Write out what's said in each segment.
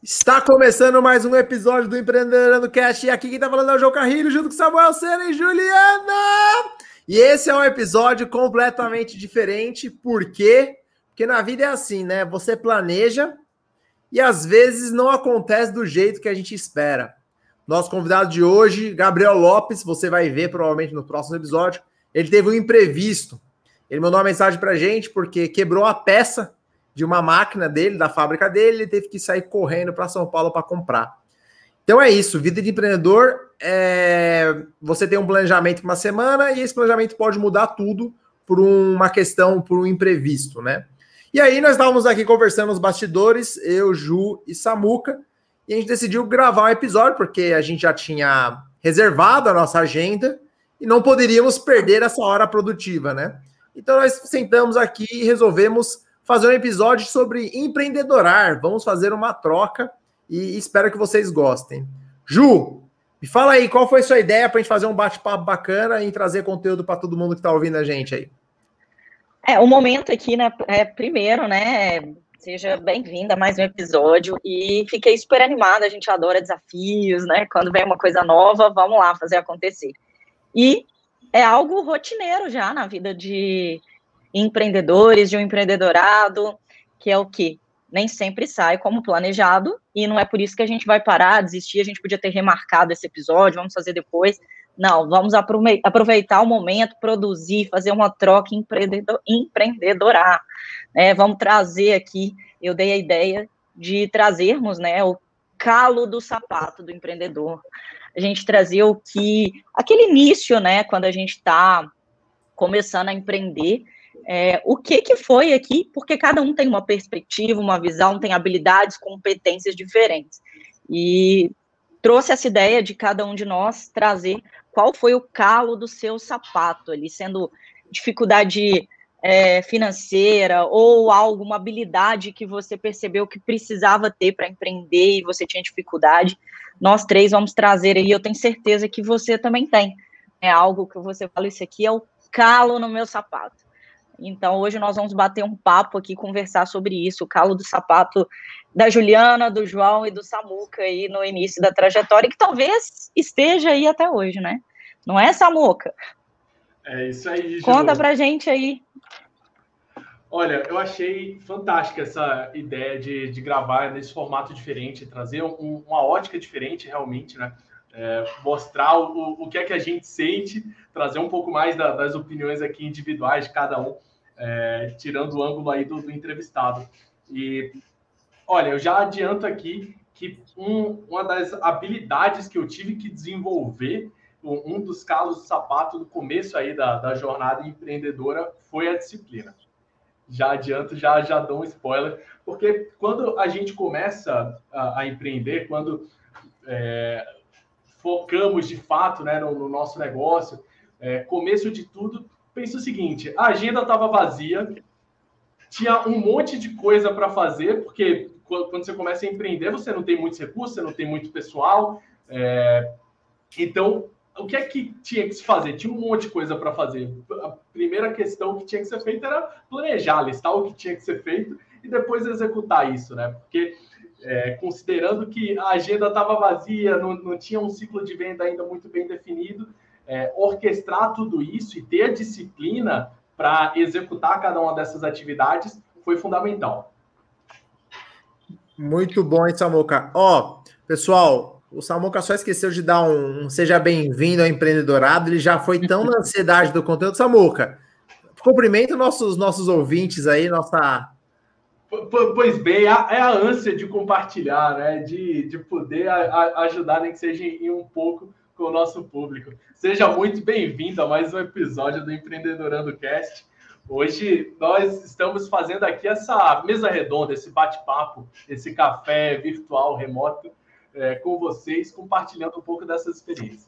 Está começando mais um episódio do Empreendedorando Cast e aqui quem está falando é o João Carrilho junto com Samuel Sena e Juliana. E esse é um episódio completamente diferente, por quê? Porque na vida é assim, né? Você planeja e às vezes não acontece do jeito que a gente espera. Nosso convidado de hoje, Gabriel Lopes, você vai ver provavelmente no próximo episódio, ele teve um imprevisto. Ele mandou uma mensagem para a gente porque quebrou a peça de uma máquina dele, da fábrica dele, ele teve que sair correndo para São Paulo para comprar. Então é isso, vida de empreendedor, é... você tem um planejamento para uma semana e esse planejamento pode mudar tudo por uma questão, por um imprevisto, né? E aí nós estávamos aqui conversando nos bastidores, eu, Ju e Samuca, e a gente decidiu gravar um episódio, porque a gente já tinha reservado a nossa agenda e não poderíamos perder essa hora produtiva, né? Então nós sentamos aqui e resolvemos fazer um episódio sobre empreendedorar. Vamos fazer uma troca e espero que vocês gostem. Ju, me fala aí, qual foi a sua ideia para a gente fazer um bate-papo bacana e trazer conteúdo para todo mundo que está ouvindo a gente aí? É, o momento aqui, né, é, primeiro, né, seja bem-vinda a mais um episódio e fiquei super animada, a gente adora desafios, né, quando vem uma coisa nova, vamos lá fazer acontecer. E é algo rotineiro já na vida de, empreendedores, de um empreendedorado, que é o que nem sempre sai como planejado, e não é por isso que a gente vai parar, desistir, a gente podia ter remarcado esse episódio, vamos fazer depois. Não, vamos aproveitar o momento, produzir, fazer uma troca empreendedor, empreendedorar. Né? Vamos trazer aqui, eu dei a ideia de trazermos né, o calo do sapato do empreendedor. A gente trazer o que, aquele início, né, quando a gente está começando a empreender, é, o que, que foi aqui, porque cada um tem uma perspectiva, uma visão, tem habilidades, competências diferentes. E trouxe essa ideia de cada um de nós trazer qual foi o calo do seu sapato ali, sendo dificuldade é, financeira ou alguma habilidade que você percebeu que precisava ter para empreender e você tinha dificuldade. Nós três vamos trazer aí, eu tenho certeza que você também tem. É algo que você fala, isso aqui é o calo no meu sapato. Então, hoje nós vamos bater um papo aqui, conversar sobre isso, o calo do sapato da Juliana, do João e do Samuca aí no início da trajetória, que talvez esteja aí até hoje, né? Não é, Samuca? É isso aí, Ju. Conta pra gente aí. Olha, eu achei fantástica essa ideia de, de gravar nesse formato diferente, trazer um, uma ótica diferente realmente, né? É, mostrar o, o que é que a gente sente, trazer um pouco mais da, das opiniões aqui individuais de cada um é, tirando o ângulo aí do, do, entrevistado. E olha, eu já adianto aqui que um, uma das habilidades que eu tive que desenvolver, um dos calos do sapato do começo aí da, da jornada empreendedora foi a disciplina. Já adianto, já, já dou um spoiler, porque quando a gente começa a, a empreender, quando é, focamos de fato né, no, no nosso negócio, é, começo de tudo pensa o seguinte: a agenda estava vazia, tinha um monte de coisa para fazer, porque quando você começa a empreender, você não tem muitos recursos, você não tem muito pessoal. É... Então, o que é que tinha que se fazer? Tinha um monte de coisa para fazer. A primeira questão que tinha que ser feita era planejar, listar o que tinha que ser feito e depois executar isso, né? Porque é, considerando que a agenda estava vazia, não, não tinha um ciclo de venda ainda muito bem definido, é, orquestrar tudo isso e ter a disciplina para executar cada uma dessas atividades foi fundamental. Muito bom, hein, Samuca? Ó, pessoal, o Samuca só esqueceu de dar um, um seja bem-vindo ao empreendedorado, ele já foi tão na ansiedade do conteúdo. Samuca, cumprimenta nossos, nossos ouvintes aí, nossa. Pois bem, é a ânsia de compartilhar, né? De, de poder ajudar, nem que seja em um pouco, com o nosso público. Seja muito bem-vindo a mais um episódio do Empreendedorando Cast. Hoje nós estamos fazendo aqui essa mesa redonda, esse bate-papo, esse café virtual remoto é, com vocês, compartilhando um pouco dessas experiências.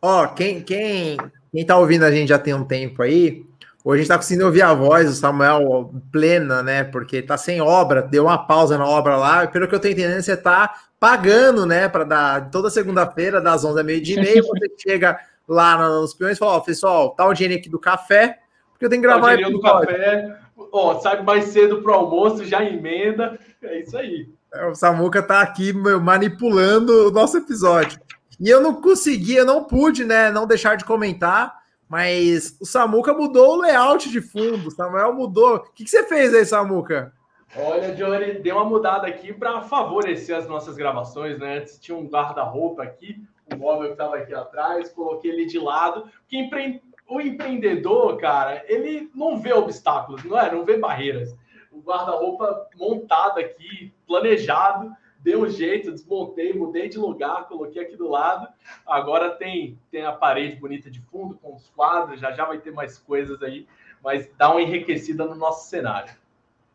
Ó, oh, quem, quem, quem tá ouvindo a gente já tem um tempo aí, Hoje a gente está conseguindo ouvir a voz do Samuel plena, né? Porque está sem obra, deu uma pausa na obra lá. Pelo que eu estou entendendo, você está pagando, né? Para dar toda segunda-feira, das 11 à meia-dia e meia, você chega lá nos peões, falou, ó, pessoal, tá o dinheiro aqui do café, porque eu tenho que gravar tá o dinheiro do café, ó, sai mais cedo pro almoço, já emenda, é isso aí. É, o Samuca tá aqui meu, manipulando o nosso episódio. E eu não consegui, eu não pude, né, não deixar de comentar, mas o Samuca mudou o layout de fundo, o Samuel mudou. O que, que você fez aí, Samuca? Olha, Johnny, deu uma mudada aqui para favorecer as nossas gravações, né? Antes tinha um guarda-roupa aqui, o móvel que estava aqui atrás, coloquei ele de lado. Que empre... O empreendedor, cara, ele não vê obstáculos, não é? Não vê barreiras. O guarda-roupa montado aqui, planejado, deu um jeito, desmontei, mudei de lugar, coloquei aqui do lado. Agora tem, tem a parede bonita de fundo, com os quadros, já já vai ter mais coisas aí, mas dá uma enriquecida no nosso cenário.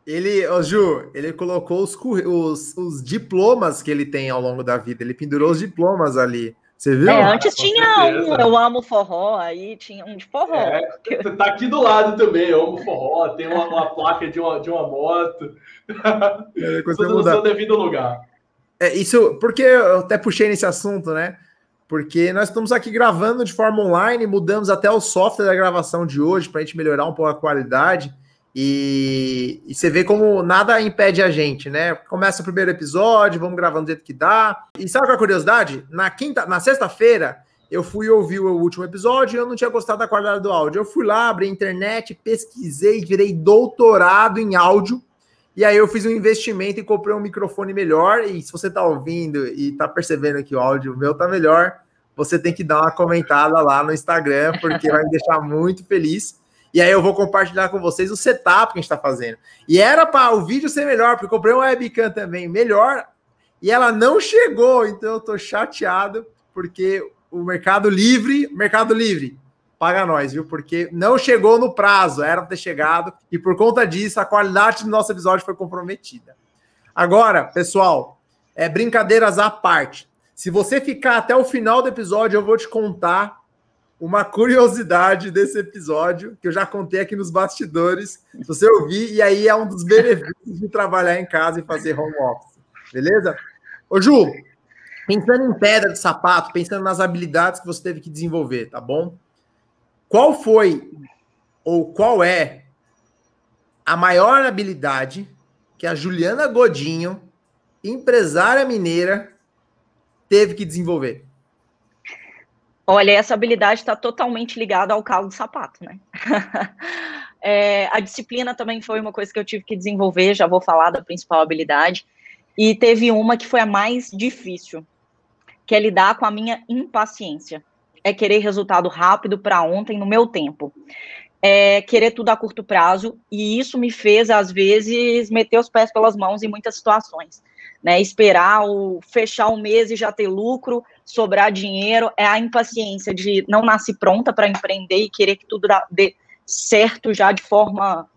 Ele, ô Ju, ele colocou os, os, os, diplomas que ele tem ao longo da vida. Ele pendurou os diplomas ali. Você viu? É, antes ah, tinha um Eu Amo Forró, aí tinha um de forró. É, tá aqui do lado também, Eu Amo Forró, tem uma, uma placa de uma, de uma moto. É, Tudo no seu devido lugar. É, isso, porque eu até puxei nesse assunto, né? Porque nós estamos aqui gravando de forma online, mudamos até o software da gravação de hoje para a gente melhorar um pouco a qualidade. E, e, você vê como nada impede a gente, né? Começa o primeiro episódio, vamos gravando do jeito que dá. E sabe qual é a curiosidade? Na quinta, na sexta-feira, eu fui ouvir o último episódio e eu não tinha gostado da qualidade do áudio. Eu fui lá, abri a internet, pesquisei, virei doutorado em áudio. E aí eu fiz um investimento e comprei um microfone melhor. E se você tá ouvindo e tá percebendo que o áudio meu tá melhor, você tem que dar uma comentada lá no Instagram, porque vai me deixar muito feliz. E aí eu vou compartilhar com vocês o setup que a gente está fazendo. E era para o vídeo ser melhor, porque eu comprei uma webcam também melhor e ela não chegou. Então eu tô chateado porque o Mercado Livre, Mercado Livre, paga nós, viu? Porque não chegou no prazo, era ter chegado e por conta disso a qualidade do nosso episódio foi comprometida. Agora, pessoal, é brincadeiras à parte. Se você ficar até o final do episódio, eu vou te contar uma curiosidade desse episódio, que eu já contei aqui nos bastidores. Se você ouvir, e aí é um dos benefícios de trabalhar em casa e fazer home office. Beleza? Ô, Ju, pensando em pedra de sapato, pensando nas habilidades que você teve que desenvolver, tá bom? Qual foi ou qual é a maior habilidade que a Juliana Godinho, empresária mineira, teve que desenvolver? Olha, essa habilidade está totalmente ligada ao calo do sapato, né? é, a disciplina também foi uma coisa que eu tive que desenvolver, já vou falar da principal habilidade. E teve uma que foi a mais difícil, que é lidar com a minha impaciência. É querer resultado rápido para ontem, no meu tempo. É querer tudo a curto prazo, e isso me fez, às vezes, meter os pés pelas mãos em muitas situações. Né? Esperar o fechar o mês e já ter lucro, sobrar dinheiro, é a impaciência de não nascer pronta para empreender e querer que tudo dê certo já de forma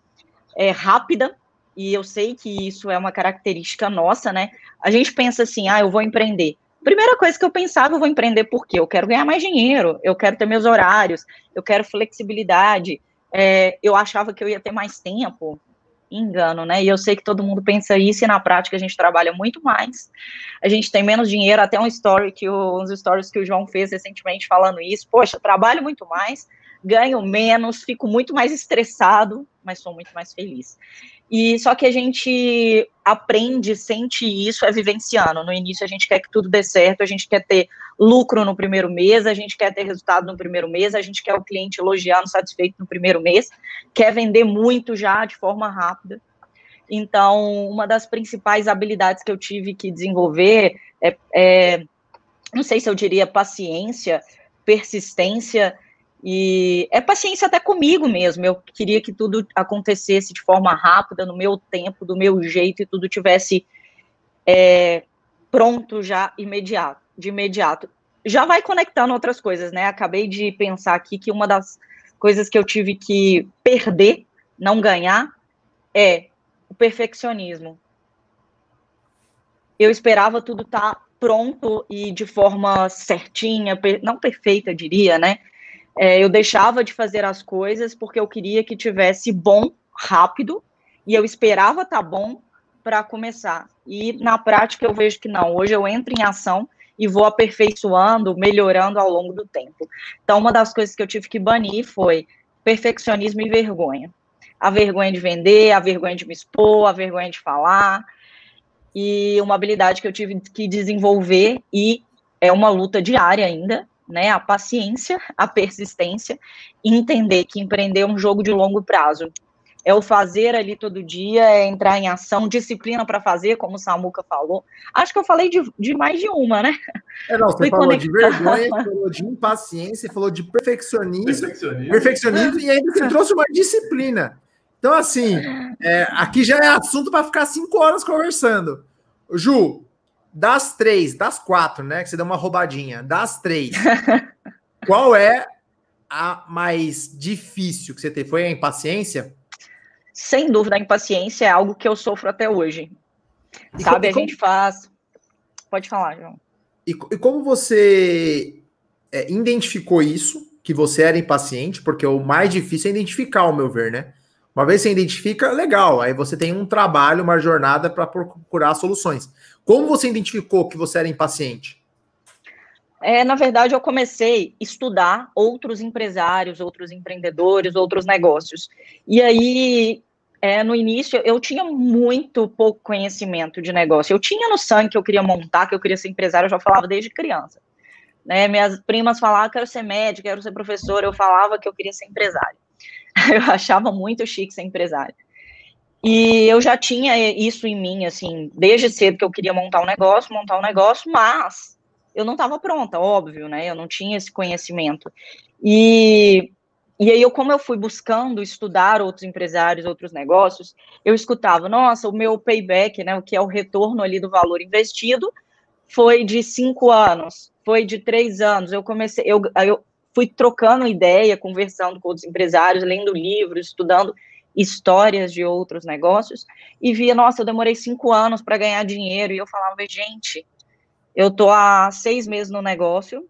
é, rápida. E eu sei que isso é uma característica nossa, né? A gente pensa assim, ah, eu vou empreender. Primeira coisa que eu pensava, eu vou empreender porque eu quero ganhar mais dinheiro, eu quero ter meus horários, eu quero flexibilidade. É, eu achava que eu ia ter mais tempo, engano, né? E eu sei que todo mundo pensa isso e na prática a gente trabalha muito mais. A gente tem menos dinheiro, até um story que o, uns stories que o João fez recentemente falando isso. Poxa, trabalho muito mais, ganho menos, fico muito mais estressado, mas sou muito mais feliz. E só que a gente aprende, sente isso é vivenciando. No início a gente quer que tudo dê certo, a gente quer ter lucro no primeiro mês, a gente quer ter resultado no primeiro mês, a gente quer o cliente elogiando, satisfeito no primeiro mês, quer vender muito já de forma rápida. Então, uma das principais habilidades que eu tive que desenvolver é, é não sei se eu diria paciência, persistência e é paciência até comigo mesmo. Eu queria que tudo acontecesse de forma rápida, no meu tempo, do meu jeito, e tudo tivesse é, pronto já imediato, de imediato. Já vai conectando outras coisas, né? Acabei de pensar aqui que uma das coisas que eu tive que perder, não ganhar, é o perfeccionismo. Eu esperava tudo estar tá pronto e de forma certinha, não perfeita, diria, né? É, eu deixava de fazer as coisas porque eu queria que tivesse bom rápido e eu esperava estar tá bom para começar. E na prática eu vejo que não. Hoje eu entro em ação e vou aperfeiçoando, melhorando ao longo do tempo. Então, uma das coisas que eu tive que banir foi perfeccionismo e vergonha. A vergonha de vender, a vergonha de me expor, a vergonha de falar, e uma habilidade que eu tive que desenvolver e é uma luta diária ainda, né? A paciência, a persistência, e entender que empreender é um jogo de longo prazo é o fazer ali todo dia, é entrar em ação, disciplina para fazer, como o Samuca falou. Acho que eu falei de, de mais de uma, né? É, não, você Fui falou conectar. de vergonha, falou de impaciência, falou de perfeccionismo, perfeccionismo, perfeccionismo e ainda você trouxe uma disciplina. Então, assim, é, aqui já é assunto para ficar cinco horas conversando. Ju, das três, das quatro, né? Que você deu uma roubadinha, das três, qual é a mais difícil que você teve? Foi a impaciência? sem dúvida, a impaciência é algo que eu sofro até hoje. E Sabe, como, a gente faz. Pode falar, João. E, e como você é, identificou isso, que você era impaciente? Porque o mais difícil é identificar, ao meu ver, né? Uma vez você identifica, legal. Aí você tem um trabalho, uma jornada para procurar soluções. Como você identificou que você era impaciente? É, na verdade, eu comecei a estudar outros empresários, outros empreendedores, outros negócios. E aí é, no início, eu tinha muito pouco conhecimento de negócio. Eu tinha no sangue que eu queria montar, que eu queria ser empresário, eu já falava desde criança. Né? Minhas primas falavam que eu quero ser médica, quero ser professora, eu falava que eu queria ser empresário. Eu achava muito chique ser empresário. E eu já tinha isso em mim, assim, desde cedo que eu queria montar um negócio, montar um negócio, mas eu não estava pronta, óbvio, né? Eu não tinha esse conhecimento. E e aí, eu, como eu fui buscando estudar outros empresários, outros negócios, eu escutava, nossa, o meu payback, né, o que é o retorno ali do valor investido, foi de cinco anos, foi de três anos. Eu comecei, eu, eu fui trocando ideia, conversando com outros empresários, lendo livros, estudando histórias de outros negócios, e via, nossa, eu demorei cinco anos para ganhar dinheiro, e eu falava, gente, eu tô há seis meses no negócio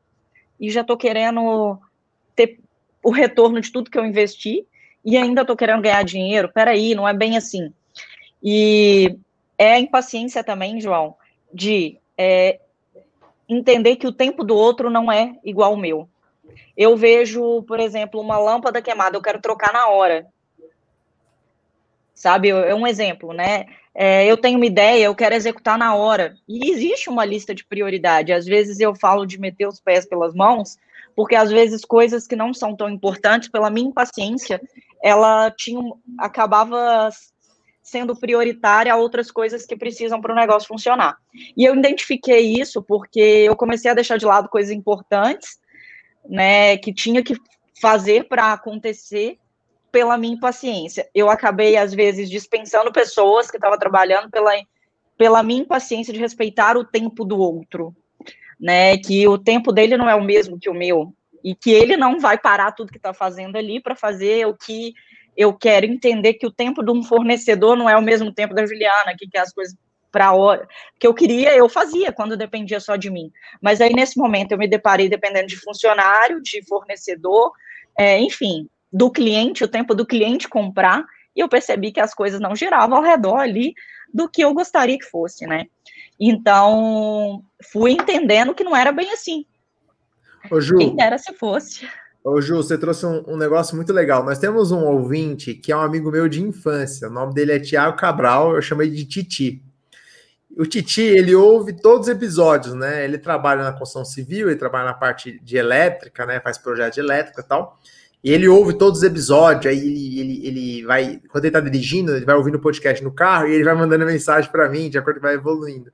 e já tô querendo ter o retorno de tudo que eu investi e ainda estou querendo ganhar dinheiro. Peraí, não é bem assim. E é a impaciência também, João, de é, entender que o tempo do outro não é igual ao meu. Eu vejo, por exemplo, uma lâmpada queimada, eu quero trocar na hora. Sabe, é um exemplo, né? É, eu tenho uma ideia, eu quero executar na hora. E existe uma lista de prioridade. Às vezes eu falo de meter os pés pelas mãos, porque às vezes coisas que não são tão importantes, pela minha impaciência, ela tinha, acabava sendo prioritária a outras coisas que precisam para o negócio funcionar. E eu identifiquei isso porque eu comecei a deixar de lado coisas importantes, né, que tinha que fazer para acontecer pela minha impaciência. Eu acabei às vezes dispensando pessoas que estavam trabalhando pela pela minha impaciência de respeitar o tempo do outro, né? Que o tempo dele não é o mesmo que o meu e que ele não vai parar tudo que está fazendo ali para fazer o que eu quero entender que o tempo de um fornecedor não é o mesmo tempo da Juliana, que quer as coisas para hora que eu queria, eu fazia quando dependia só de mim. Mas aí nesse momento eu me deparei dependendo de funcionário, de fornecedor, é, enfim, do cliente, o tempo do cliente comprar, e eu percebi que as coisas não giravam ao redor ali do que eu gostaria que fosse, né? Então, fui entendendo que não era bem assim. Ô, Ju, Quem dera se fosse. Ô, Ju, você trouxe um, um, negócio muito legal. Nós temos um ouvinte que é um amigo meu de infância. O nome dele é Tiago Cabral, eu chamei de Titi. O Titi, ele ouve todos os episódios, né? Ele trabalha na construção civil, ele trabalha na parte de elétrica, né? Faz projeto de elétrica e tal. E ele ouve todos os episódios, aí ele, ele, ele vai, quando ele tá dirigindo, ele vai ouvindo o podcast no carro e ele vai mandando mensagem para mim, de acordo com vai evoluindo.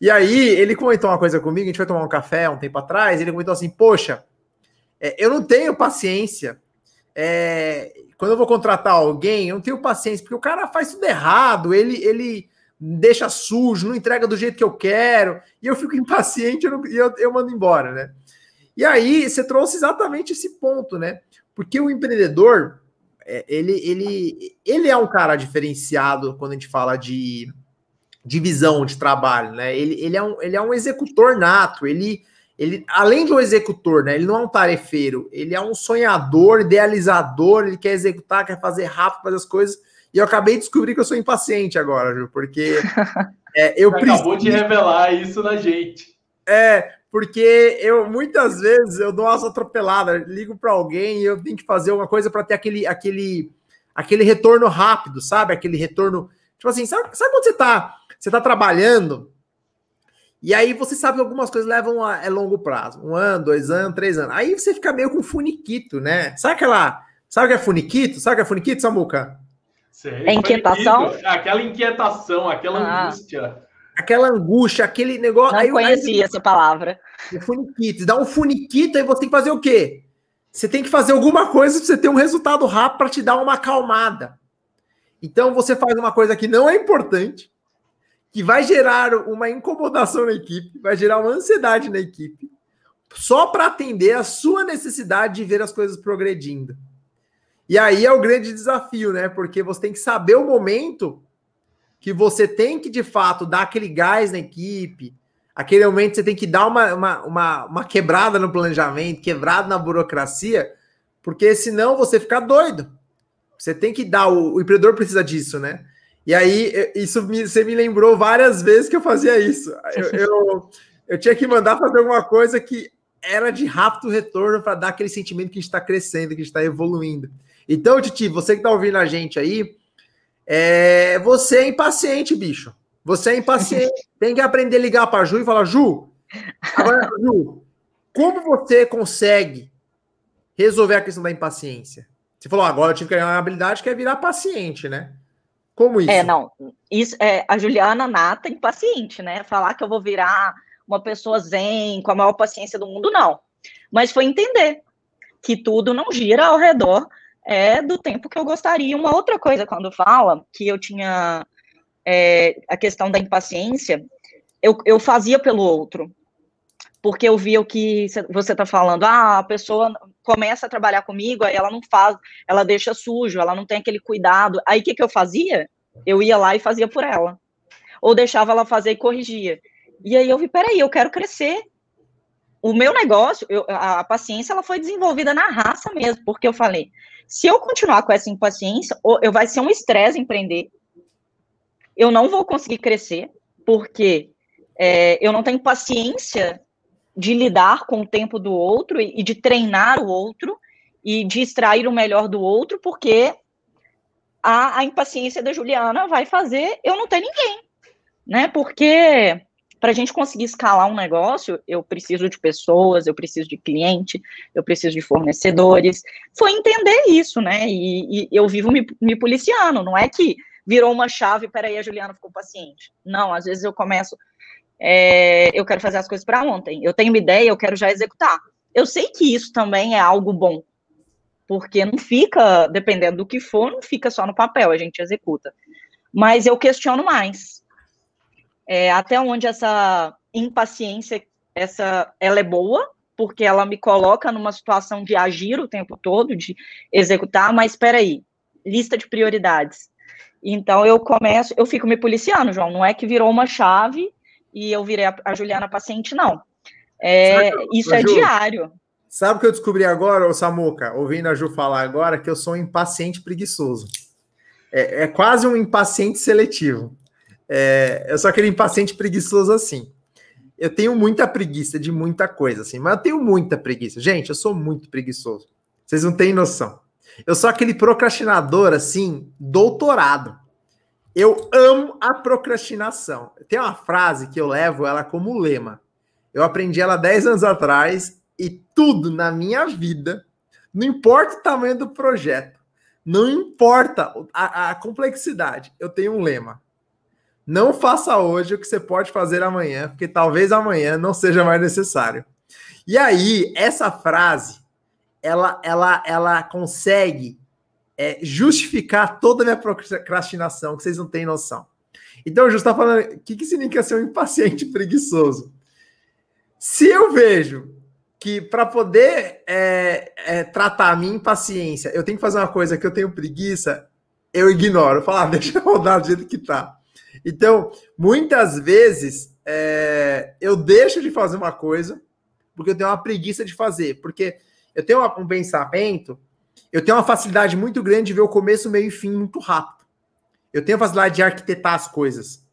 E aí, ele comentou uma coisa comigo, a gente foi tomar um café um tempo atrás, ele comentou assim, poxa, é, eu não tenho paciência, é, quando eu vou contratar alguém, eu não tenho paciência, porque o cara faz tudo errado, ele, ele deixa sujo, não entrega do jeito que eu quero, e eu fico impaciente e eu, eu mando embora, né? E aí você trouxe exatamente esse ponto, né? Porque o empreendedor, é, ele, ele, ele é um cara diferenciado quando a gente fala de divisão de trabalho, né? Ele, ele, é, um, ele é um executor nato, ele, ele, além de um executor, né? Ele não é um tarefeiro, ele é um sonhador, idealizador, ele quer executar, quer fazer rápido, fazer as coisas. E eu acabei de descobrir que eu sou impaciente agora, viu? Porque é, eu Você preciso... acabou de revelar isso na gente. É, porque eu muitas vezes eu dou umas atropeladas, ligo para alguém e eu tenho que fazer uma coisa para ter aquele, aquele, aquele retorno rápido, sabe? Aquele retorno. Tipo assim, sabe, sabe quando você tá, você tá trabalhando e aí você sabe que algumas coisas levam a é longo prazo, um ano, dois anos, três anos. Aí você fica meio com funiquito, né? Sabe aquela. Sabe o que é funiquito? Sabe o que é funiquito, Samuca? Sei, é inquietação? Funiquito. Aquela inquietação, aquela ah. angústia. Aquela angústia, aquele negócio. Não aí, conhecia aí, essa palavra. O funiquito. Dá um funiquito, aí você tem que fazer o quê? Você tem que fazer alguma coisa para você ter um resultado rápido para te dar uma acalmada. Então você faz uma coisa que não é importante, que vai gerar uma incomodação na equipe, vai gerar uma ansiedade na equipe, só para atender a sua necessidade de ver as coisas progredindo. E aí é o grande desafio, né? Porque você tem que saber o momento que você tem que, de fato, dar aquele gás na equipe, aquele momento você tem que dar uma, uma, uma, uma quebrada no planejamento, quebrada na burocracia, porque senão você fica doido. Você tem que dar, o, o empreendedor precisa disso, né? E aí, isso me, você me lembrou várias vezes que eu fazia isso. Eu, eu, eu tinha que mandar fazer alguma coisa que era de rápido retorno para dar aquele sentimento que está crescendo, que está evoluindo. Então, Titi, você que está ouvindo a gente aí, é, você é impaciente, bicho. Você é impaciente. Tem que aprender a ligar para a Ju e falar: Ju, agora, Ju, como você consegue resolver a questão da impaciência? Você falou, agora eu tive que ganhar uma habilidade que é virar paciente, né? Como isso? É, não. Isso, é, a Juliana nata impaciente, né? Falar que eu vou virar uma pessoa zen, com a maior paciência do mundo, não. Mas foi entender que tudo não gira ao redor é, do tempo que eu gostaria. Uma outra coisa, quando fala que eu tinha é, a questão da impaciência, eu, eu fazia pelo outro. Porque eu via o que você está falando, ah, a pessoa começa a trabalhar comigo, ela não faz, ela deixa sujo, ela não tem aquele cuidado. Aí o que, que eu fazia? Eu ia lá e fazia por ela. Ou deixava ela fazer e corrigia. E aí eu vi, peraí, eu quero crescer. O meu negócio, eu, a paciência, ela foi desenvolvida na raça mesmo, porque eu falei, se eu continuar com essa impaciência, eu vai ser um estresse empreender. Eu não vou conseguir crescer, porque é, eu não tenho paciência de lidar com o tempo do outro e, de treinar o outro e de extrair o melhor do outro, porque a, a impaciência da Juliana vai fazer eu não ter ninguém, né? Porque para a gente conseguir escalar um negócio, eu preciso de pessoas, eu preciso de cliente, eu preciso de fornecedores. Foi entender isso, né? E, e eu vivo me, me policiando, não é que virou uma chave, peraí, a Juliana ficou paciente. Não, às vezes eu começo é, eu quero fazer as coisas para ontem. Eu tenho uma ideia, eu quero já executar. Eu sei que isso também é algo bom, porque não fica, dependendo do que for, não fica só no papel, a gente executa. Mas eu questiono mais. É, até onde essa impaciência, essa, ela é boa, porque ela me coloca numa situação de agir o tempo todo, de executar, mas espera aí, lista de prioridades. Então eu começo, eu fico me policiando, João, não é que virou uma chave e eu virei a, a Juliana paciente, não. É, isso é Ju, diário. Sabe o que eu descobri agora, ô Samuca, ouvindo a Ju falar agora, que eu sou um impaciente preguiçoso. É, é quase um impaciente seletivo. É, eu sou aquele impaciente preguiçoso assim. Eu tenho muita preguiça de muita coisa, assim, mas eu tenho muita preguiça. Gente, eu sou muito preguiçoso. Vocês não têm noção. Eu sou aquele procrastinador, assim, doutorado. Eu amo a procrastinação. Tem uma frase que eu levo ela como lema. Eu aprendi ela 10 anos atrás e tudo na minha vida, não importa o tamanho do projeto, não importa a, a complexidade, eu tenho um lema. Não faça hoje o que você pode fazer amanhã, porque talvez amanhã não seja mais necessário. E aí, essa frase, ela, ela, ela consegue é, justificar toda a minha procrastinação, que vocês não têm noção. Então, eu está falando, o que, que significa ser um impaciente preguiçoso? Se eu vejo que para poder é, é, tratar a minha impaciência, eu tenho que fazer uma coisa que eu tenho preguiça, eu ignoro. Falo, ah, deixa eu rodar do jeito que tá. Então, muitas vezes, é, eu deixo de fazer uma coisa porque eu tenho uma preguiça de fazer. Porque eu tenho um pensamento eu tenho uma facilidade muito grande de ver o começo, meio e fim muito rápido. Eu tenho a facilidade de arquitetar as coisas.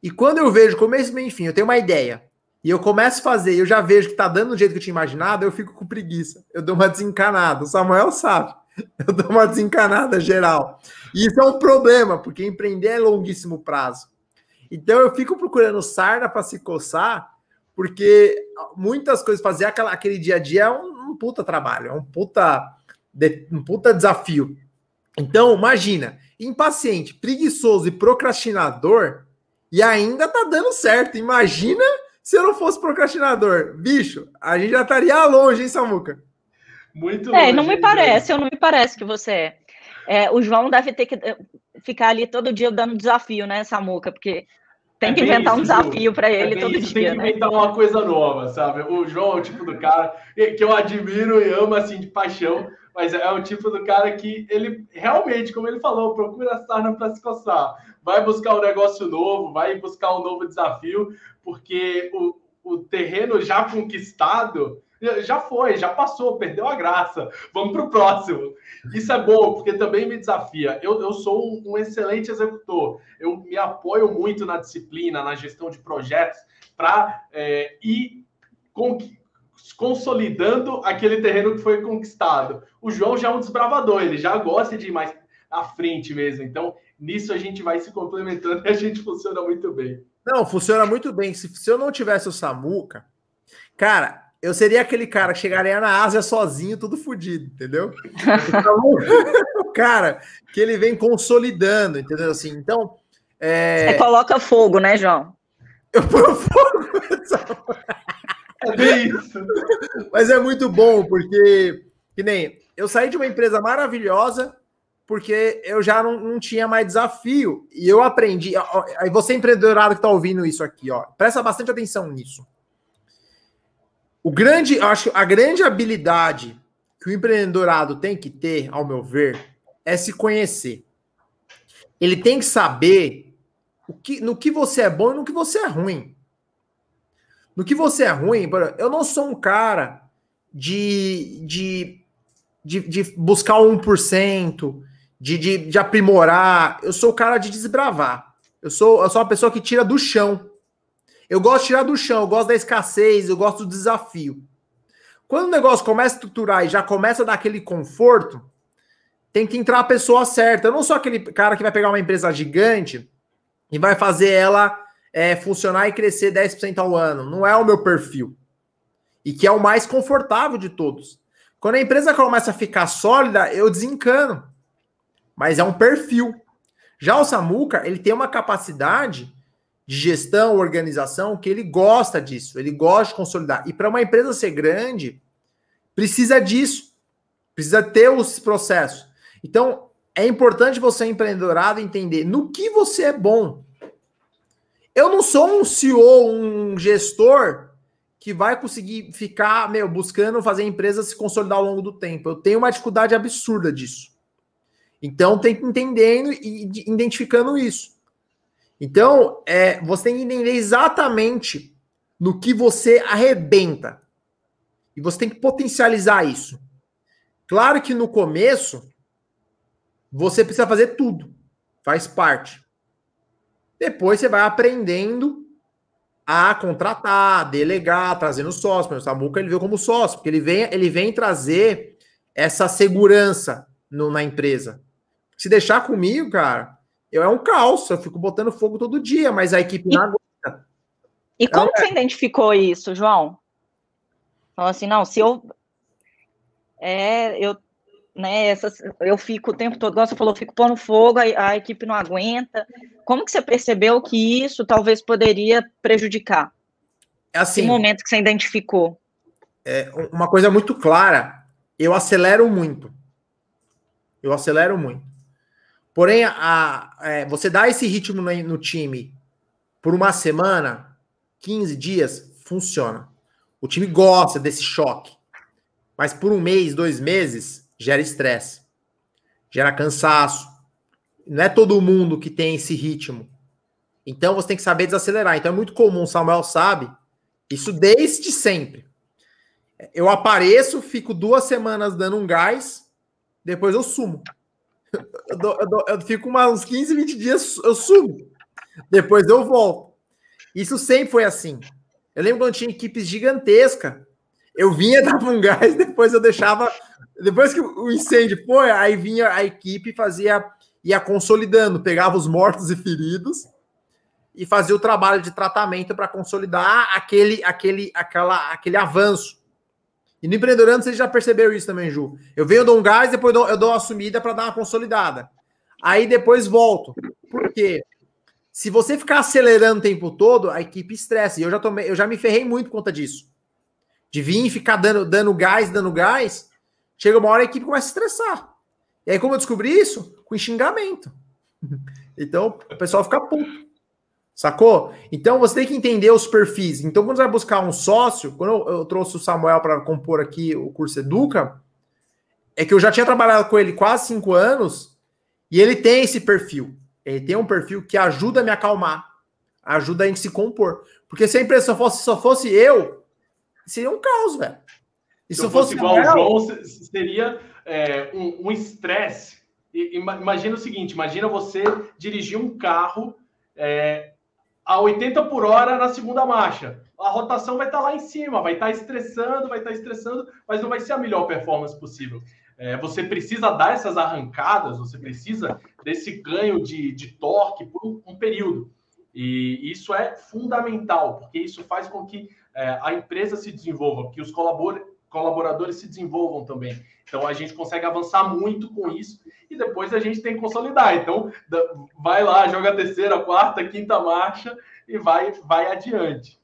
E quando eu vejo começo, meio e fim, eu tenho uma ideia. e eu começo a fazer, eu já vejo que tá dando do jeito que eu tinha imaginado, eu fico com preguiça. Eu dou uma desencanada. O Samuel sabe. Eu dou uma desencanada geral. E isso é um problema, porque empreender é longuíssimo prazo. Então eu fico procurando sarna para se coçar, porque muitas coisas, fazer aquela, aquele dia a dia é um, um puta trabalho, é um puta, de, um puta desafio. Então, imagina, impaciente, preguiçoso e procrastinador, e ainda tá dando certo. Imagina se eu não fosse procrastinador. Bicho, a gente já estaria longe, hein, Samuca? Muito É, não me parece, eu não me parece que você é. é. O João deve ter que eh, ficar ali todo dia dando desafio, né, Samuca? Porque tem é que inventar isso, um desafio para ele é todo isso, dia. Tem que né? inventar uma coisa nova, sabe? O João é o tipo do cara que eu admiro e amo assim de paixão, mas é o tipo do cara que ele realmente, como ele falou, procura a sarna para se coçar. Vai buscar um negócio novo, vai buscar um novo desafio, porque o, o terreno já conquistado já foi, já passou, perdeu a graça. Vamos para o próximo. Isso é bom, porque também me desafia. Eu, eu sou um, um, excelente executor. Eu me apoio muito na disciplina, na gestão de projetos, para é, ir com, consolidando aquele terreno que foi conquistado. O João já é um desbravador, ele já gosta de ir mais à frente mesmo. Então, nisso a gente vai se complementando e a gente funciona muito bem. Não, funciona muito bem. Se, se eu não tivesse o Samuca, cara, eu seria aquele cara que chegaria na Ásia sozinho, tudo fodido, entendeu? Então, o cara que ele vem consolidando, entendeu? Assim, então. É... Você coloca fogo, né, João? Eu ponho fogo. é bem isso. Mas é muito bom, porque, que nem eu saí de uma empresa maravilhosa, porque eu já não, não tinha mais desafio. E eu aprendi. Aí você, empreendedorado que está ouvindo isso aqui, ó, presta bastante atenção nisso. O grande, acho a grande habilidade que o empreendedorado tem que ter, ao meu ver, é se conhecer. Ele tem que saber o que, no que você é bom e no que você é ruim. No que você é ruim, eu não sou um cara de, de, de, de buscar 1%, de, de, de aprimorar. Eu sou o cara de desbravar. Eu sou, eu sou uma pessoa que tira do chão. Eu gosto de tirar do chão, eu gosto da escassez, eu gosto do desafio. Quando o negócio começa a estruturar e já começa a dar aquele conforto, tem que entrar a pessoa certa. Eu não sou aquele cara que vai pegar uma empresa gigante e vai fazer ela é, funcionar e crescer 10% ao ano. Não é o meu perfil. E que é o mais confortável de todos. Quando a empresa começa a ficar sólida, eu desencano. Mas é um perfil. Já o Samuca, ele tem uma capacidade de gestão, organização, que ele gosta disso, ele gosta de consolidar. E para uma empresa ser grande, precisa disso, precisa ter os processos. Então, é importante você, empreendedorado, entender no que você é bom. Eu não sou um CEO, um gestor que vai conseguir ficar, meu, buscando fazer a empresa se consolidar ao longo do tempo. Eu tenho uma dificuldade absurda disso. Então, tem que entendendo e identificando isso. Então, é, você tem que entender exatamente no que você arrebenta. E você tem que potencializar isso. Claro que no começo, você precisa fazer tudo. Faz parte. Depois você vai aprendendo a contratar, delegar, trazendo sócio. O Samuca ele veio como sócio, porque ele vem, ele vem trazer essa segurança no, na empresa. Se deixar comigo, cara, eu é um caos, eu fico botando fogo todo dia, mas a equipe e, não aguenta. E como então, você identificou isso, João? Falou assim, não, se eu. É, eu. Né, essas, eu fico o tempo todo, igual você falou, fico pondo fogo, a, a equipe não aguenta. Como que você percebeu que isso talvez poderia prejudicar? É assim. No momento que você identificou. É uma coisa muito clara. Eu acelero muito. Eu acelero muito. Porém, a, é, você dá esse ritmo no, no time por uma semana, 15 dias, funciona. O time gosta desse choque. Mas por um mês, dois meses, gera estresse, gera cansaço. Não é todo mundo que tem esse ritmo. Então você tem que saber desacelerar. Então é muito comum, Samuel sabe, isso desde sempre. Eu apareço, fico duas semanas dando um gás, depois eu sumo. Eu, eu, eu fico uns 15, 20 dias, eu sumo. Depois eu volto. Isso sempre foi assim. Eu lembro quando tinha equipes gigantescas. Eu vinha, dava um gás, depois eu deixava. Depois que o incêndio foi, aí vinha a equipe fazia. ia consolidando, pegava os mortos e feridos e fazia o trabalho de tratamento para consolidar aquele, aquele, aquela, aquele avanço. E no empreendedorando você já percebeu isso também, Ju. Eu venho, dou um gás, depois eu dou uma sumida para dar uma consolidada. Aí depois volto. Por quê? Se você ficar acelerando o tempo todo, a equipe estressa. E eu já tomei, eu já me ferrei muito por conta disso. De vir e ficar dando, dando gás, dando gás. Chega uma hora a equipe começa a estressar. E aí, como eu descobri isso? Com xingamento. Então, o pessoal fica puto. Sacou? Então você tem que entender os perfis. Então, quando você vai buscar um sócio, quando eu, eu trouxe o Samuel para compor aqui o curso Educa, é que eu já tinha trabalhado com ele quase cinco anos e ele tem esse perfil. Ele tem um perfil que ajuda a me acalmar, ajuda a gente se compor. Porque se a empresa só fosse, só fosse eu, seria um caos, velho. E se, se fosse igual o João, seria é, um estresse. Um imagina o seguinte: imagina você dirigir um carro é, a 80 por hora na segunda marcha. A rotação vai estar lá em cima, vai estar estressando, vai estar estressando, mas não vai ser a melhor performance possível. É, você precisa dar essas arrancadas, você precisa desse ganho de, de torque por um, um, período. E isso é fundamental, porque isso faz com que é, a empresa se desenvolva, que os colaboradores se desenvolvam também. Então a gente consegue avançar muito com isso e depois a gente tem que consolidar. Então vai lá, joga a terceira, quarta, quinta marcha e vai, vai adiante.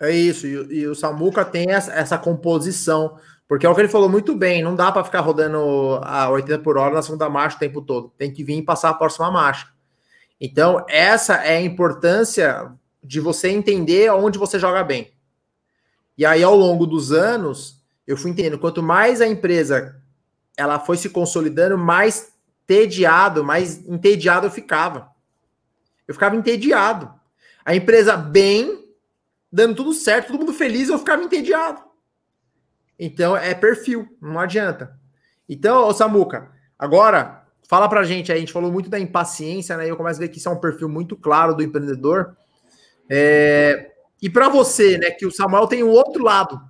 É isso, e, e o Samuca tem essa, essa, composição, porque é o que ele falou muito bem, não dá para ficar rodando a 80 por hora na segunda marcha o tempo todo, tem que vir e passar a próxima marcha. Então, essa é a importância de você entender onde você joga bem. E aí, ao longo dos anos, eu fui entendendo, quanto mais a empresa ela foi se consolidando, mais tediado, mais entediado eu ficava. Eu ficava entediado. A empresa bem, dando tudo certo, todo mundo feliz, eu ficava entediado. Então é perfil, não adianta. Então, ô Samuca, agora fala pra gente a gente falou muito da impaciência, né? Eu começo a ver que isso é um perfil muito claro do empreendedor. É, e para você, né, que o Samuel tem o outro lado,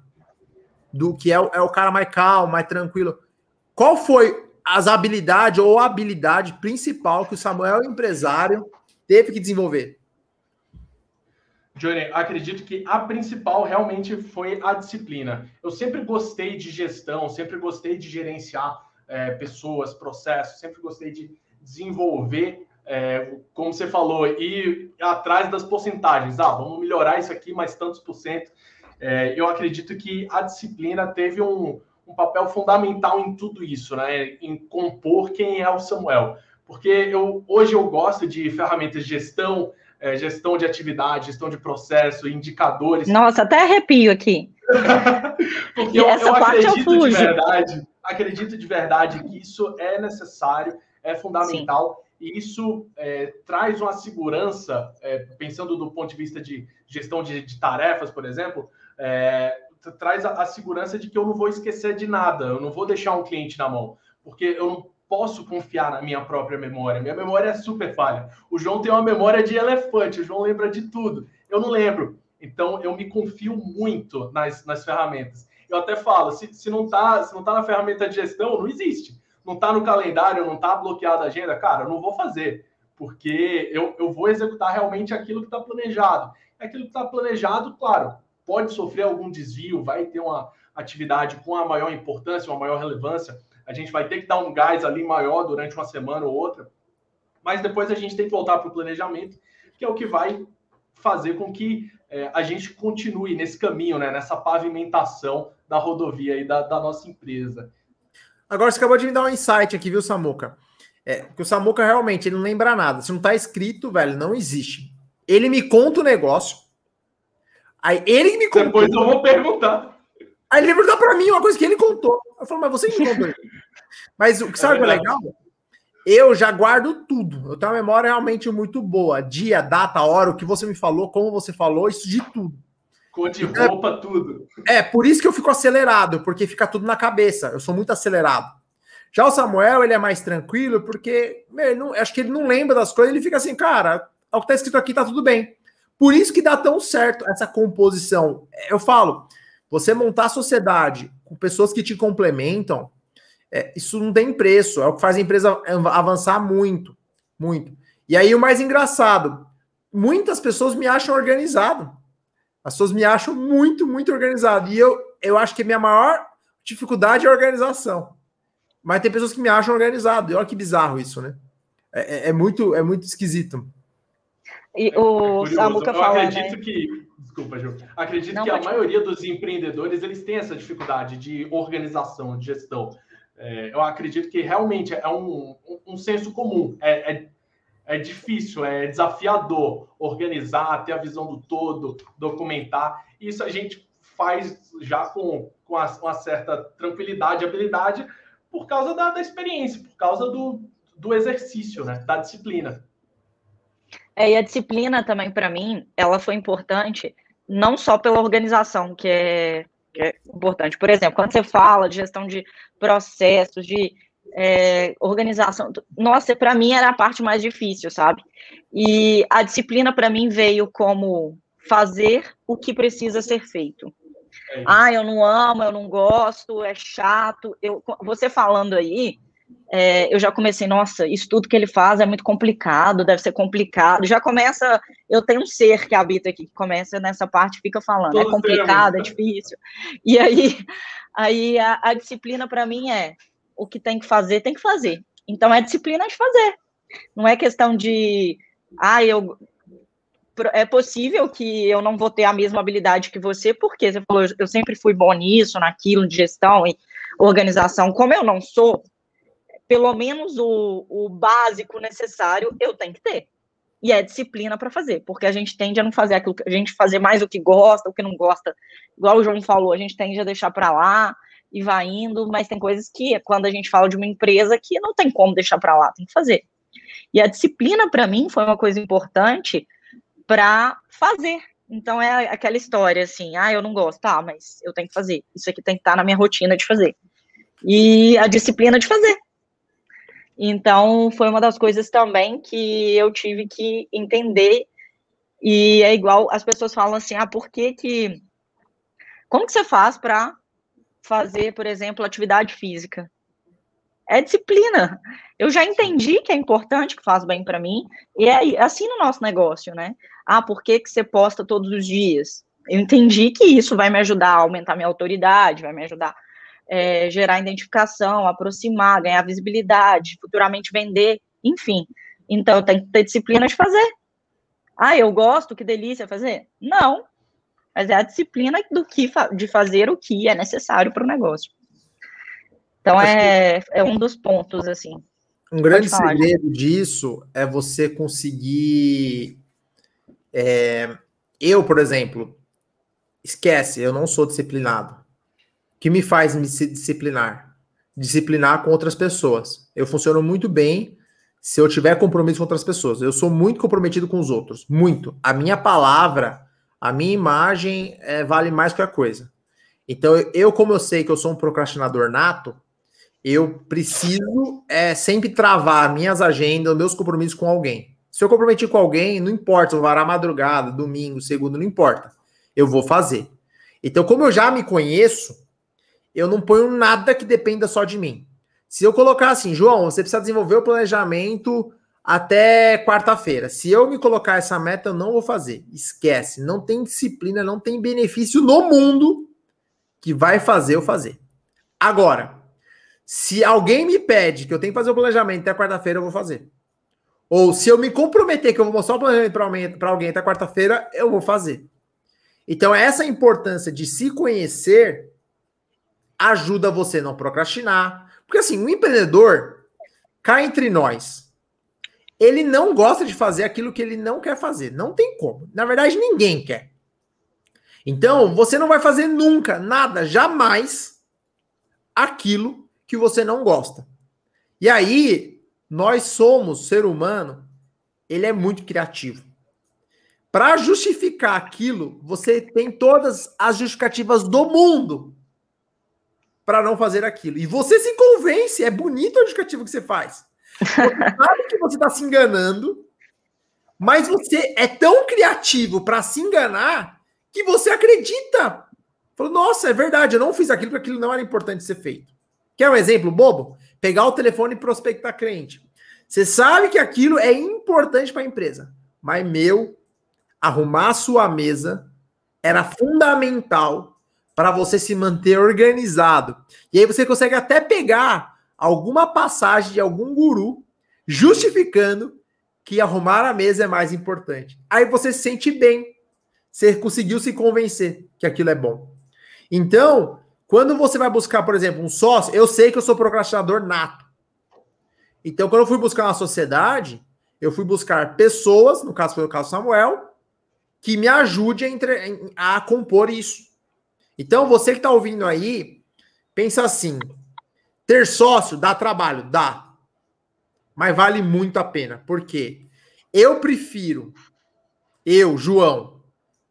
do que é o, é o cara mais calmo, mais tranquilo. Qual foi as habilidades ou a habilidade principal que o Samuel, empresário, teve que desenvolver? Johnny, acredito que a principal realmente foi a disciplina. Eu sempre gostei de gestão, sempre gostei de gerenciar é, pessoas, processos, sempre gostei de desenvolver, é, como você falou, ir atrás das porcentagens. Ah, vamos melhorar isso aqui mais tantos por cento. É, eu acredito que a disciplina teve um, um papel fundamental em tudo isso, né? Em compor quem é o Samuel. Porque eu, hoje eu gosto de ferramentas de gestão, é, gestão de atividade, gestão de processo, indicadores. Nossa, até arrepio aqui. Porque eu, eu acredito eu de verdade, acredito de verdade que isso é necessário, é fundamental. Sim. E isso é, traz uma segurança, é, pensando do ponto de vista de gestão de, de tarefas, por exemplo, é, traz a, a, segurança de que eu não vou esquecer de nada, eu não vou deixar um cliente na mão, porque eu não posso confiar na minha própria memória. Minha memória é super falha. O João tem uma memória de elefante, o João lembra de tudo. Eu não lembro. Então eu me confio muito nas, nas ferramentas. Eu até falo, se, se não está tá na ferramenta de gestão, não existe. Não está no calendário, não está bloqueada a agenda, cara, eu não vou fazer, porque eu, eu vou executar realmente aquilo que está planejado. Aquilo que está planejado, claro, pode sofrer algum desvio, vai ter uma atividade com a maior importância, uma maior relevância, a gente vai ter que dar um gás ali maior durante uma semana ou outra, mas depois a gente tem que voltar para o planejamento, que é o que vai fazer com que é, a gente continue nesse caminho, né, nessa pavimentação da rodovia e da, da nossa empresa. Agora você acabou de me dar um insight aqui, viu, Samuca? É, que o Samuca realmente ele não lembra nada. Se não tá escrito, velho, não existe. Ele me conta o negócio, Aí ele me contou. Depois eu vou perguntar. Aí ele perguntou para mim uma coisa que ele contou. Eu falo, mas você me contou. mas o que sabe é, é legal? Eu já guardo tudo. Eu tenho uma memória realmente muito boa. Dia, data, hora, o que você me falou, como você falou, isso de tudo. Cor de então, roupa, tudo. É, por isso que eu fico acelerado, porque fica tudo na cabeça. Eu sou muito acelerado. Já o Samuel, ele é mais tranquilo, porque meu, não, acho que ele não lembra das coisas, ele fica assim, cara, o que tá escrito aqui tá tudo bem. Por isso que dá tão certo essa composição. Eu falo, você montar sociedade com pessoas que te complementam, é, isso não tem preço. É o que faz a empresa avançar muito, muito. E aí o mais engraçado, muitas pessoas me acham organizado. As pessoas me acham muito, muito organizado. E eu, eu acho que a minha maior dificuldade é a organização. Mas tem pessoas que me acham organizado. E olha que bizarro isso, né? É, é, é muito, é muito esquisito. E o é Samuca fala, Eu acredito né? que, desculpa, Ju, acredito Não, que a maioria dos empreendedores eles têm essa dificuldade de organização, de gestão. É, eu acredito que realmente é um, um, senso comum. É, é, é, difícil, é desafiador organizar, ter a visão do todo, documentar. Isso a gente faz já com, com uma certa tranquilidade, habilidade, por causa da, da experiência, por causa do, do exercício, né? Da disciplina. É, e a disciplina também, para mim, ela foi importante, não só pela organização, que é, que é importante. Por exemplo, quando você fala de gestão de processos, de é, organização, nossa, para mim era a parte mais difícil, sabe? E a disciplina, para mim, veio como fazer o que precisa ser feito. É ah, eu não amo, eu não gosto, é chato. Eu, você falando aí, é, eu já comecei, nossa, isso tudo que ele faz é muito complicado, deve ser complicado. Já começa, eu tenho um ser que habita aqui, que começa nessa parte, fica falando, é complicado, é difícil. E aí, aí a, a disciplina para mim é o que tem que fazer, tem que fazer. Então é disciplina de fazer. Não é questão de, ah, eu é possível que eu não vou ter a mesma habilidade que você, porque você falou, eu sempre fui bom nisso, naquilo, de gestão e organização. Como eu não sou, pelo menos o, o básico necessário eu tenho que ter. E é disciplina para fazer, porque a gente tende a não fazer aquilo, a gente fazer mais o que gosta, o que não gosta. Igual o João falou, a gente tende a deixar para lá e vai indo, mas tem coisas que, quando a gente fala de uma empresa, que não tem como deixar para lá, tem que fazer. E a disciplina, para mim, foi uma coisa importante para fazer. Então é aquela história assim, ah, eu não gosto, tá, mas eu tenho que fazer. Isso aqui tem que estar tá na minha rotina de fazer. E a disciplina de fazer. Então, foi uma das coisas também que eu tive que entender. E é igual as pessoas falam assim: ah, por que que. Como que você faz para fazer, por exemplo, atividade física? É disciplina. Eu já entendi que é importante, que faz bem para mim, e é assim no nosso negócio, né? Ah, por que, que você posta todos os dias? Eu entendi que isso vai me ajudar a aumentar minha autoridade, vai me ajudar é, gerar identificação, aproximar, ganhar visibilidade, futuramente vender, enfim. Então, tem que ter disciplina de fazer. Ah, eu gosto, que delícia fazer? Não, mas é a disciplina do que de fazer o que é necessário para o negócio. Então, é, é um dos pontos, assim. Um grande segredo disso é você conseguir. É, eu, por exemplo, esquece, eu não sou disciplinado que me faz me disciplinar? Disciplinar com outras pessoas. Eu funciono muito bem se eu tiver compromisso com outras pessoas. Eu sou muito comprometido com os outros. Muito. A minha palavra, a minha imagem é, vale mais que a coisa. Então, eu, como eu sei que eu sou um procrastinador nato, eu preciso é, sempre travar minhas agendas, meus compromissos com alguém. Se eu comprometi com alguém, não importa, eu varar madrugada, domingo, segundo, não importa. Eu vou fazer. Então, como eu já me conheço, eu não ponho nada que dependa só de mim. Se eu colocar assim, João, você precisa desenvolver o planejamento até quarta-feira. Se eu me colocar essa meta, eu não vou fazer. Esquece. Não tem disciplina, não tem benefício no mundo que vai fazer eu fazer. Agora, se alguém me pede que eu tenho que fazer o planejamento até quarta-feira, eu vou fazer. Ou se eu me comprometer que eu vou mostrar o planejamento para alguém até quarta-feira, eu vou fazer. Então, essa importância de se conhecer ajuda você a não procrastinar. Porque assim, o empreendedor, cá entre nós, ele não gosta de fazer aquilo que ele não quer fazer. Não tem como. Na verdade, ninguém quer. Então, você não vai fazer nunca, nada, jamais, aquilo que você não gosta. E aí, nós somos, ser humano, ele é muito criativo. Para justificar aquilo, você tem todas as justificativas do mundo para não fazer aquilo. E você se convence, é bonito o indicativo que você faz. Sabe que você está se enganando, Mas você é tão criativo para se enganar que você acredita. Falou, nossa, é verdade, eu não fiz aquilo porque aquilo não era importante ser feito. Quer um exemplo bobo? Pegar o telefone e prospectar cliente. Você sabe que aquilo é importante para a empresa, mas meu, arrumar a sua mesa era fundamental para você se manter organizado. E aí você consegue até pegar alguma passagem de algum guru justificando que arrumar a mesa é mais importante. Aí você se sente bem. Você conseguiu se convencer que aquilo é bom. Então, quando você vai buscar, por exemplo, um sócio, eu sei que eu sou procrastinador nato. Então, quando eu fui buscar uma sociedade, eu fui buscar pessoas, no caso foi o caso Samuel, que me ajude a, entre, a compor isso. Então, você que está ouvindo aí, pensa assim: ter sócio dá trabalho? Dá. Mas vale muito a pena. Por quê? Eu prefiro, eu, João,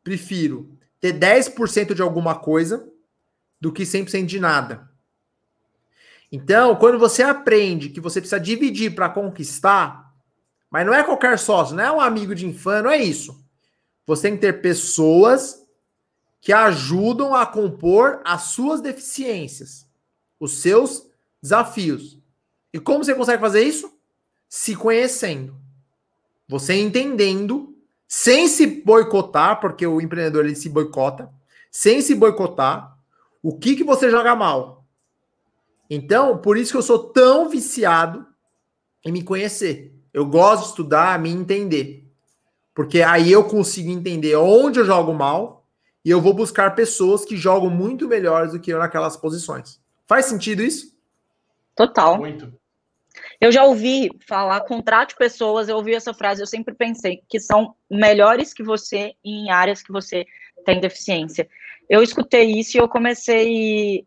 prefiro ter 10% de alguma coisa do que 100% de nada. Então, quando você aprende que você precisa dividir para conquistar, mas não é qualquer sócio, não é um amigo de infância, não é isso. Você tem que ter pessoas que ajudam a compor as suas deficiências, os seus desafios. E como você consegue fazer isso? Se conhecendo. Você entendendo, sem se boicotar, porque o empreendedor ele se boicota, sem se boicotar, o que, que você joga mal. Então, por isso que eu sou tão viciado em me conhecer. Eu gosto de estudar, me entender. Porque aí eu consigo entender onde eu jogo mal e eu vou buscar pessoas que jogam muito melhores do que eu naquelas posições. Faz sentido isso? Total. Muito. Eu já ouvi falar, contrate pessoas, eu ouvi essa frase, eu sempre pensei que são melhores que você em áreas que você tem deficiência. Eu escutei isso e eu comecei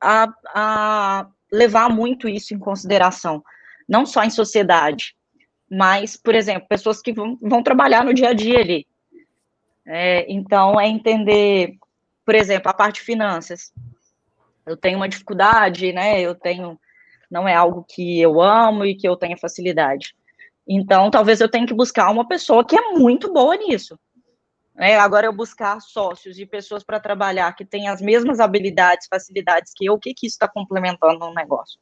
a, a levar muito isso em consideração, não só em sociedade, mas, por exemplo, pessoas que vão, vão trabalhar no dia a dia ali. É, então, é entender, por exemplo, a parte de finanças. Eu tenho uma dificuldade, né? Eu tenho, não é algo que eu amo e que eu tenha facilidade. Então, talvez eu tenha que buscar uma pessoa que é muito boa nisso. É, agora, eu buscar sócios e pessoas para trabalhar que têm as mesmas habilidades, facilidades que eu, o que, que isso está complementando no negócio?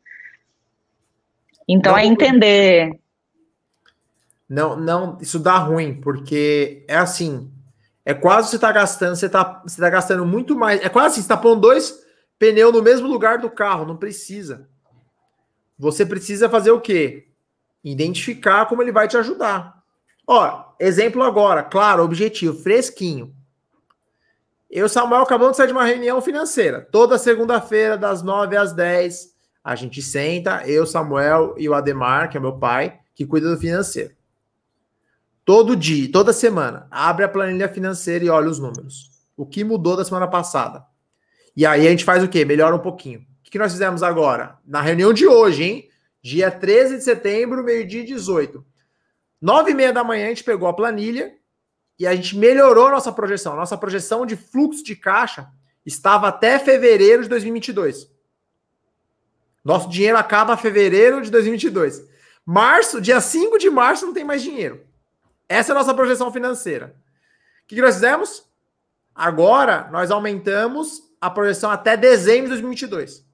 Então, não, é entender não, não, isso dá ruim, porque é assim, é quase você tá gastando, você tá, você tá gastando muito mais, é quase assim, você tá pondo dois pneus no mesmo lugar do carro, não precisa. Você precisa fazer o quê? Identificar como ele vai te ajudar. Ó, exemplo agora, claro, objetivo, fresquinho. Eu, Samuel, acabamos de sair de uma reunião financeira. Toda segunda-feira, das 9 às 10, a gente senta, eu, Samuel e o Ademar, que é meu pai, que cuida do financeiro. Todo dia, toda semana, abre a planilha financeira e olha os números. O que mudou da semana passada? E aí a gente faz o quê? Melhora um pouquinho. Que nós fizemos agora? Na reunião de hoje, hein? Dia 13 de setembro, meio-dia 18. Nove e meia da manhã a gente pegou a planilha e a gente melhorou a nossa projeção. Nossa projeção de fluxo de caixa estava até fevereiro de 2022. Nosso dinheiro acaba fevereiro de 2022. Março, dia 5 de março, não tem mais dinheiro. Essa é a nossa projeção financeira. O que, nós fizemos? Agora nós aumentamos a projeção até dezembro de 2022.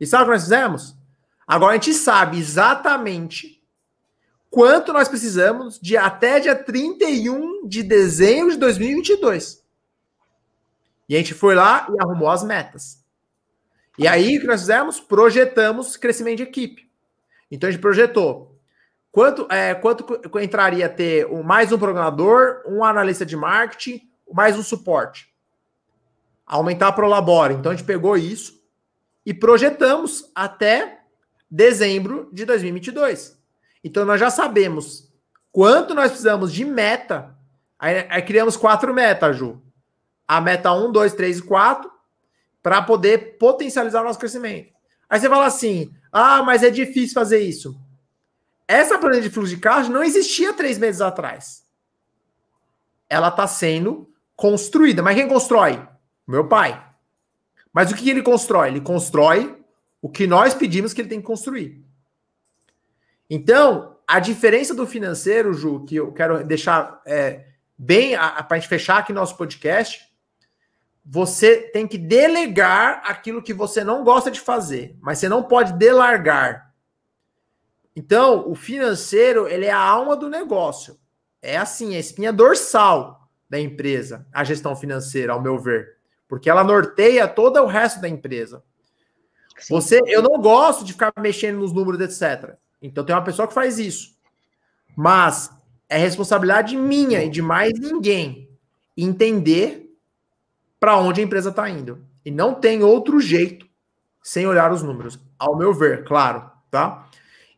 E sabe o que nós fizemos? Agora a gente sabe exatamente quanto nós precisamos de até dia 31 de dezembro de 2022. E a gente foi lá e arrumou as metas. E aí o que nós fizemos? Projetamos crescimento de equipe. Então a gente projetou Quanto, é, quanto entraria a ter mais um programador, um analista de marketing, mais um suporte? Aumentar para o Labora. Então a gente pegou isso e projetamos até dezembro de 2022. Então nós já sabemos quanto nós precisamos de meta. Aí, aí criamos quatro metas, Ju. A meta 1, 2, 3 e 4, para poder potencializar o nosso crescimento. Aí você fala assim: ah, mas é difícil fazer isso. Essa planilha de fluxo de caixa não existia três meses atrás. Ela está sendo construída. Mas quem constrói? Meu pai. Mas o que ele constrói? Ele constrói o que nós pedimos que ele tem que construir. Então, a diferença do financeiro, Ju, que eu quero deixar é, bem para a gente fechar aqui nosso podcast, você tem que delegar aquilo que você não gosta de fazer, mas você não pode delargar. Então, o financeiro, ele é a alma do negócio. É assim, a espinha dorsal da empresa, a gestão financeira, ao meu ver, porque ela norteia todo o resto da empresa. Sim. Você, eu não gosto de ficar mexendo nos números, etc. Então tem uma pessoa que faz isso. Mas é responsabilidade minha e de mais ninguém entender para onde a empresa está indo. E não tem outro jeito sem olhar os números, ao meu ver, claro, tá?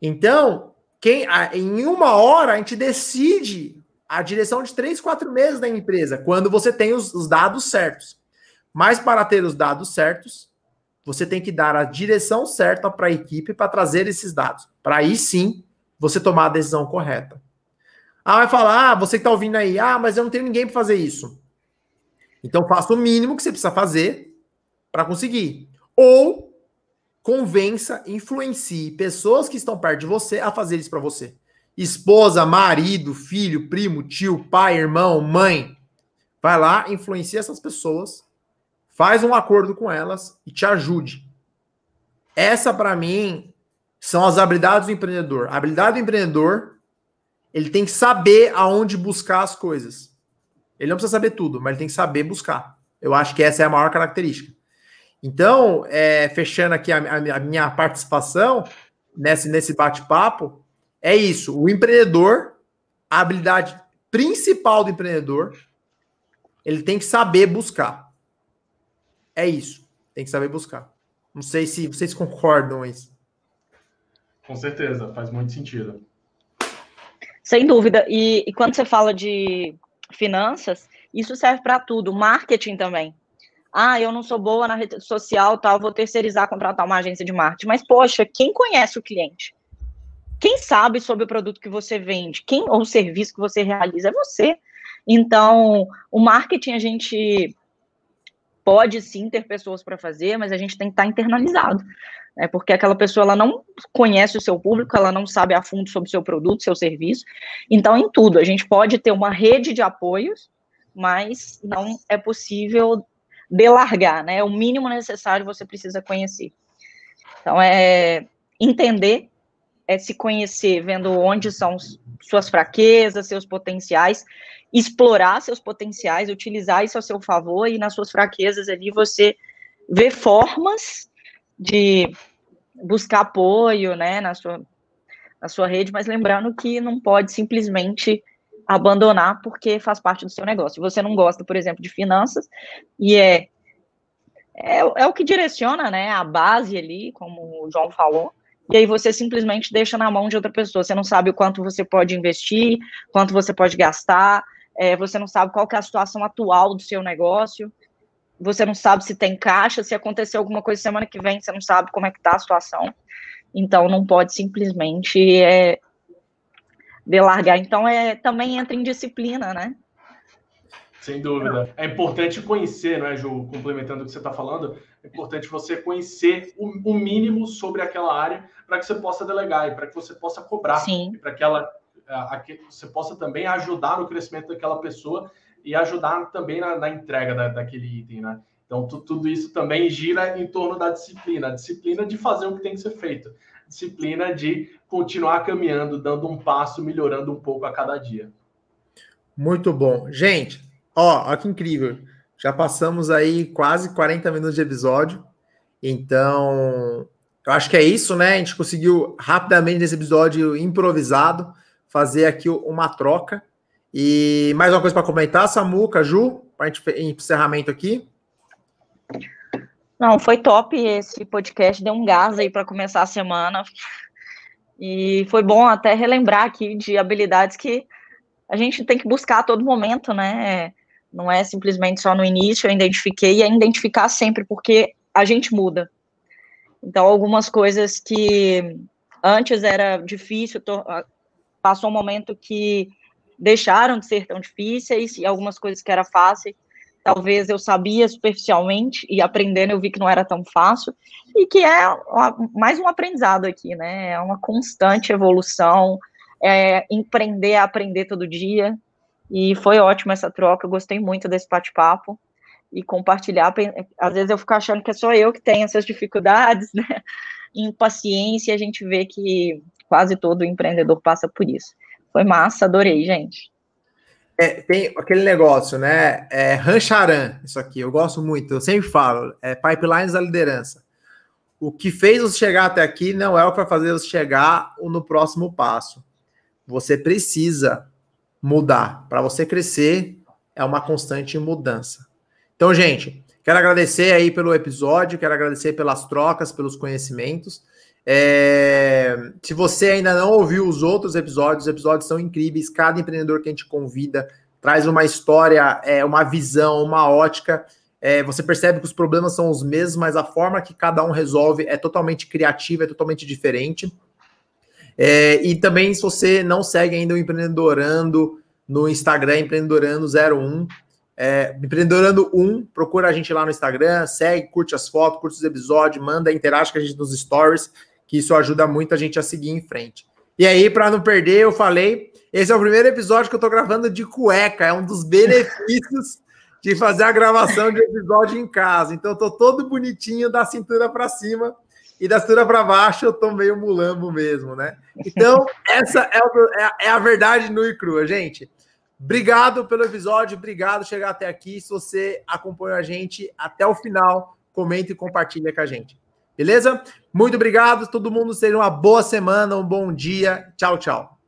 Então, quem em uma hora a gente decide a direção de três, quatro meses da empresa, quando você tem os, os dados certos. Mas para ter os dados certos, você tem que dar a direção certa para a equipe para trazer esses dados. Para aí sim você tomar a decisão correta. Ah, vai falar, ah, você que está ouvindo aí, ah, mas eu não tenho ninguém para fazer isso. Então faça o mínimo que você precisa fazer para conseguir. Ou convença, influencie pessoas que estão perto de você a fazer isso para você. Esposa, marido, filho, primo, tio, pai, irmão, mãe. Vai lá, influencia essas pessoas, faz um acordo com elas e te ajude. Essa para mim são as habilidades do empreendedor. A habilidade do empreendedor, ele tem que saber aonde buscar as coisas. Ele não precisa saber tudo, mas ele tem que saber buscar. Eu acho que essa é a maior característica. Então, é, fechando aqui a, a, a, minha participação nesse, nesse bate-papo, é isso. O empreendedor, a habilidade principal do empreendedor, ele tem que saber buscar. É isso. Tem que saber buscar. Não sei se vocês concordam com isso. Com certeza, faz muito sentido. Sem dúvida. E, e quando você fala de finanças, isso serve para tudo. Marketing também. Ah, eu não sou boa na rede social, tal, vou terceirizar, contratar uma agência de marketing. Mas, poxa, quem conhece o cliente? Quem sabe sobre o produto que você vende? Quem ou o serviço que você realiza? É você. Então, o marketing a gente pode sim ter pessoas para fazer, mas a gente tem que estar tá internalizado. Né? Porque aquela pessoa ela não conhece o seu público, ela não sabe a fundo sobre o seu produto, seu serviço. Então, em tudo, a gente pode ter uma rede de apoios, mas não é possível delargar, né? É o mínimo necessário você precisa conhecer. Então, é entender, é se conhecer, vendo onde são suas fraquezas, seus potenciais, explorar seus potenciais, utilizar isso a seu favor e nas suas fraquezas ali você ver formas de buscar apoio, né, na sua, na sua rede, mas lembrando que não pode simplesmente abandonar porque faz parte do seu negócio. Se você não gosta, por exemplo, de finanças, e é, é, é o que direciona, né, a base ali, como o João falou, e aí você simplesmente deixa na mão de outra pessoa. Você não sabe o quanto você pode investir, quanto você pode gastar, é, você não sabe qual é a situação atual do seu negócio, você não sabe se tem caixa, se acontecer alguma coisa semana que vem, você não sabe como é que está a situação. Então, não pode simplesmente é, delargar. Então, é, também entra em disciplina, né? Sem dúvida. É importante conhecer, não é, Ju? Complementando o que você está falando, é importante você conhecer o, o mínimo sobre aquela área para que você possa delegar e para que você possa cobrar. Sim. Para que ela você possa também ajudar no crescimento daquela pessoa e ajudar também na, na entrega da, daquele item, né? Então, tu, tudo isso também gira em torno da disciplina, a disciplina de fazer o que tem que ser feito, disciplina de continuar caminhando, dando um passo, melhorando um pouco a cada dia. Muito bom. Gente, ó, ó que incrível. Já passamos aí quase 40 minutos de episódio. Então, eu acho que é isso, né? A gente conseguiu rapidamente nesse episódio improvisado fazer aqui uma troca. E mais uma coisa para comentar, Samuca, Ju, para a gente encerramento aqui. Não, foi top esse podcast, deu um gás aí para começar a semana. E foi bom até relembrar aqui de habilidades que a gente tem que buscar a todo momento, né? Não é simplesmente só no início, eu identifiquei, é identificar sempre, porque a gente muda. Então, algumas coisas que antes era difícil, passou um momento que deixaram de ser tão difíceis e algumas coisas que era fácil, talvez eu sabia superficialmente e aprendendo eu vi que não era tão fácil e que é mais um aprendizado aqui, né? É uma constante evolução, é, empreender, aprender todo dia. E foi ótimo essa troca, eu gostei muito desse bate-papo e compartilhar. Às vezes eu fico achando que é só eu que tenho essas dificuldades, né? Impaciência, a gente vê que quase todo empreendedor passa por isso. Foi massa, adorei, gente. É, tem aquele negócio, né? É Rancharan, isso aqui, eu gosto muito, eu sempre falo, é pipelines da liderança. O que fez você chegar até aqui não é o que vai fazer você chegar no próximo passo. Você precisa mudar. Para você crescer, é uma constante mudança. Então, gente, quero agradecer aí pelo episódio, quero agradecer pelas trocas, pelos conhecimentos. É... Se você ainda não ouviu os outros episódios, os episódios são incríveis. Cada empreendedor que a gente convida traz uma história, é, uma visão, uma ótica. É, você percebe que os problemas são os mesmos, mas a forma que cada um resolve é totalmente criativa, é totalmente diferente. É, e também, se você não segue ainda o Empreendedorando no Instagram, Empreendedorando01, é, Empreendedorando 1, procura a gente lá no Instagram, segue, curte as fotos, curte os episódios, manda, interage com a gente nos stories, que isso ajuda muito a gente a seguir em frente. E aí, para não perder, eu falei, esse é o primeiro episódio que eu estou gravando de cueca, é um dos benefícios de fazer a gravação de episódio em casa. Então, eu tô todo bonitinho da cintura para cima e da cintura para baixo eu tô meio mulambo mesmo, né? Então, essa é, é, é a verdade nua e crua, gente. Obrigado pelo episódio, obrigado por chegar até aqui. Se você acompanhou a gente até o final, comenta e compartilha com a gente. Beleza? Muito obrigado, todo mundo. Seja uma boa semana, um bom dia. Tchau, tchau.